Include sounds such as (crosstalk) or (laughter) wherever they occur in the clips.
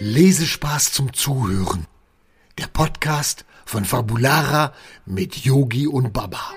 Lesespaß zum Zuhören. Der Podcast von Fabulara mit Yogi und Baba.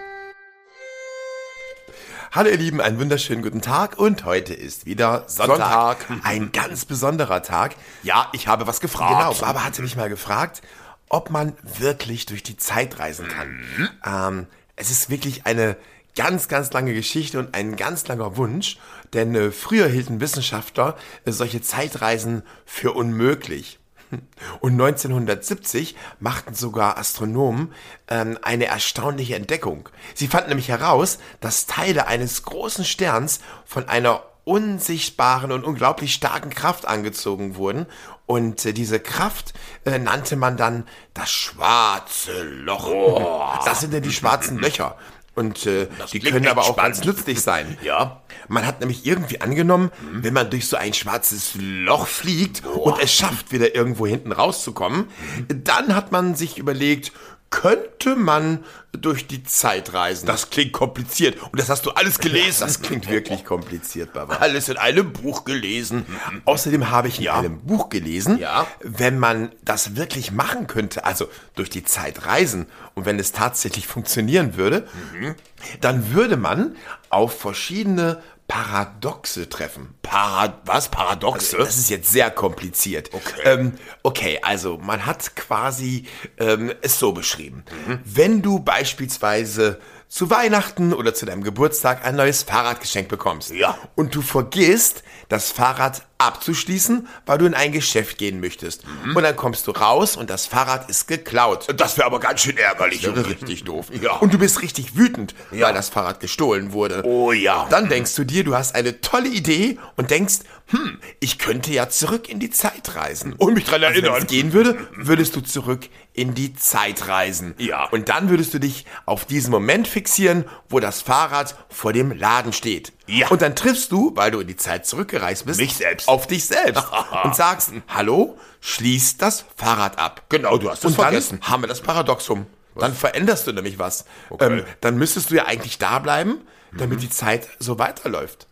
Hallo ihr Lieben, einen wunderschönen guten Tag und heute ist wieder Sonntag. Sonntag. (laughs) Ein ganz besonderer Tag. Ja, ich habe was gefragt. Genau, Baba hatte mich mal gefragt, ob man wirklich durch die Zeit reisen kann. Ähm, es ist wirklich eine ganz, ganz lange Geschichte und ein ganz langer Wunsch, denn äh, früher hielten Wissenschaftler äh, solche Zeitreisen für unmöglich. (laughs) Und 1970 machten sogar Astronomen ähm, eine erstaunliche Entdeckung. Sie fanden nämlich heraus, dass Teile eines großen Sterns von einer unsichtbaren und unglaublich starken Kraft angezogen wurden. Und äh, diese Kraft äh, nannte man dann das schwarze Loch. Das sind ja die schwarzen (laughs) Löcher. Und äh, die können aber auch spannend. ganz nützlich sein. (laughs) Ja. Man hat nämlich irgendwie angenommen, wenn man durch so ein schwarzes Loch fliegt und es schafft, wieder irgendwo hinten rauszukommen, dann hat man sich überlegt, könnte man durch die Zeit reisen. Das klingt kompliziert. Und das hast du alles gelesen. Das klingt wirklich kompliziert, Baba. alles in einem Buch gelesen. Außerdem habe ich in einem Buch gelesen, Ja. wenn man das wirklich machen könnte, also durch die Zeit reisen und wenn es tatsächlich funktionieren würde, Mhm. dann würde man auf verschiedene Paradoxe treffen. Para was? Paradoxe? Das ist jetzt sehr kompliziert. Okay. Ähm, okay, also man hat quasi ähm, es so beschrieben. Mhm. Wenn du beispielsweise zu Weihnachten oder zu deinem Geburtstag ein neues Fahrrad geschenkt bekommst Ja. und du vergisst, das Fahrrad abzuschließen, weil du in ein Geschäft gehen möchtest. Mhm. Und dann kommst du raus und das Fahrrad ist geklaut. das wäre aber ganz schön ärgerlich. Das wäre richtig doof. (laughs) Ja. Und du bist richtig wütend, Ja. weil das Fahrrad gestohlen wurde. Oh ja. Dann denkst du dir, du hast eine tolle Idee und denkst, hm, ich könnte ja zurück in die Zeit reisen. Und mich dran Also wenn erinnern. es gehen würde, würdest du zurück in die Zeit reisen. Ja. Und dann würdest du dich auf diesen Moment fixieren, wo das Fahrrad vor dem Laden steht. Ja. Und dann triffst du, weil du in die Zeit zurückgereist bist, Mich selbst. auf dich selbst (laughs) und sagst, hallo, schließ das Fahrrad ab. Genau, du hast es Und dann vergessen. haben wir das Paradoxum. Dann veränderst du nämlich was. Ähm, dann müsstest du ja eigentlich da bleiben, damit Mhm. die Zeit so weiterläuft.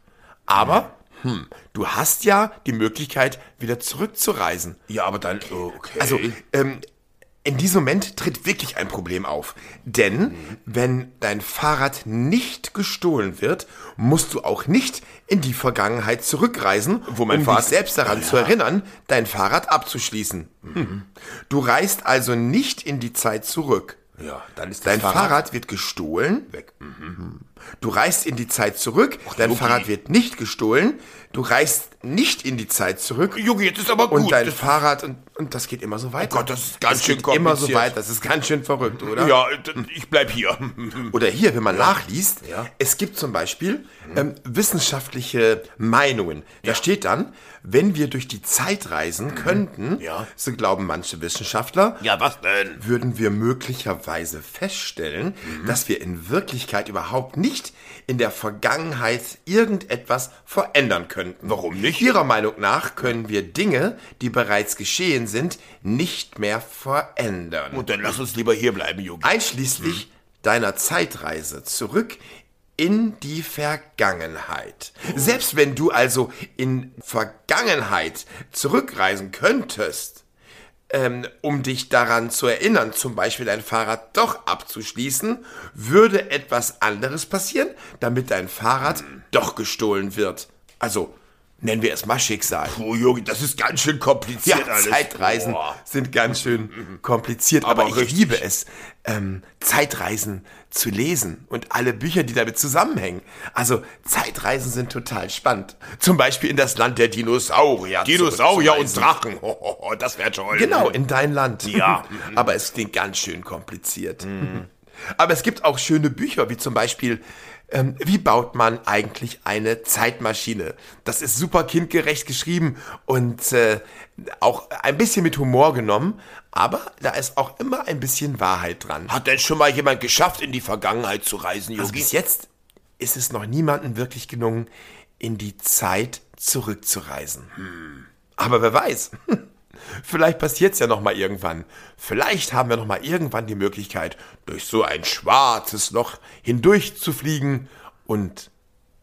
Aber hm, du hast ja die Möglichkeit, wieder zurückzureisen. Ja, aber dann, okay. Also, ähm, in diesem Moment tritt wirklich ein Problem auf. Denn wenn dein Fahrrad nicht gestohlen wird, musst du auch nicht in die Vergangenheit zurückreisen, Wo mein um Fahrrad- dich selbst daran zu erinnern, dein Fahrrad abzuschließen. Hm. Du reist also nicht in die Zeit zurück. ja, dann ist das Dein Fahrrad, wird gestohlen. weg. Du reist in die Zeit zurück. Dein Yogi. Fahrrad wird nicht gestohlen. Du reist nicht in die Zeit zurück. Junge, jetzt ist aber gut. Und dein Das- Fahrrad und, und das geht immer so weiter. Gott, das ist ganz das schön geht immer so kompliziert. weiter. Das ist ganz schön verrückt, oder? ja, ich bleib hier. (laughs) Oder hier, wenn man nachliest, Ja. Es gibt zum Beispiel ähm, wissenschaftliche Meinungen. Da steht dann, wenn wir durch die Zeit reisen könnten, Mhm. Ja. so glauben manche Wissenschaftler, Ja, was denn? würden wir möglicherweise feststellen, Mhm. dass wir in Wirklichkeit überhaupt nicht in der Vergangenheit irgendetwas verändern könnten. Warum nicht? Ihrer Meinung nach können wir Dinge, die bereits geschehen sind, nicht mehr verändern. Und dann lass uns lieber hier bleiben, Junge. Einschließlich deiner Zeitreise zurück in die Vergangenheit. Selbst wenn du also in Vergangenheit zurückreisen könntest, ähm, um dich daran zu erinnern, zum Beispiel dein Fahrrad doch abzuschließen, würde etwas anderes passieren, damit dein Fahrrad doch gestohlen wird. Also nennen wir es mal Schicksal. Puh, Junge, das ist ganz schön kompliziert Ja, alles. Zeitreisen Boah. sind ganz schön kompliziert, aber, Aber ich richtig. liebe es, ähm, Zeitreisen zu lesen und alle Bücher, die damit zusammenhängen. Also Zeitreisen sind total spannend. Zum Beispiel in das Land der Dinosaurier. Dinosaurier und. Drachen. Hohoho, (laughs) das wäre toll. Genau, in dein Land. Ja. (laughs) Aber es klingt ganz schön kompliziert. (laughs) Aber es gibt auch schöne Bücher, wie zum Beispiel, ähm, wie baut man eigentlich eine Zeitmaschine? Das ist super kindgerecht geschrieben und äh, auch ein bisschen mit Humor genommen, aber da ist auch immer ein bisschen Wahrheit dran. Hat denn schon mal jemand geschafft, in die Vergangenheit zu reisen, Also Yogi? bis jetzt ist es noch niemandem wirklich gelungen, in die Zeit zurückzureisen. Aber wer weiß. (laughs) Vielleicht passiert's ja noch mal irgendwann. Vielleicht haben wir noch mal irgendwann die Möglichkeit, durch so ein schwarzes Loch hindurch zu fliegen und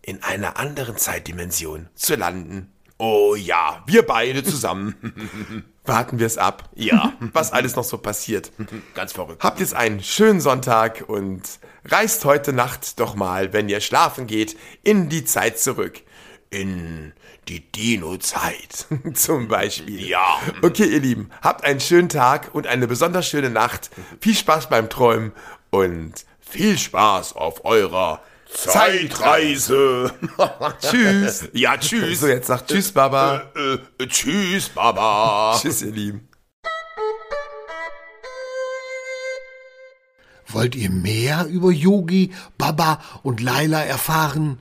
in einer anderen Zeitdimension zu landen. Oh ja, wir beide zusammen. (laughs) Warten wir es ab. Ja. Was alles noch so passiert. Ganz verrückt. Habt jetzt einen schönen Sonntag und reist heute Nacht doch mal, wenn ihr schlafen geht, in die Zeit zurück. In die Dino-Zeit. (laughs) Zum Beispiel. Ja. Okay, ihr Lieben, habt einen schönen Tag und eine besonders schöne Nacht. Viel Spaß beim Träumen und Viel Spaß auf eurer Zeitreise. (laughs) tschüss. ja, tschüss. So, jetzt sagt Tschüss, Baba. Äh, äh, tschüss, Baba. (laughs) Tschüss, ihr Lieben. Wollt ihr mehr über Yogi, Baba und Laila erfahren?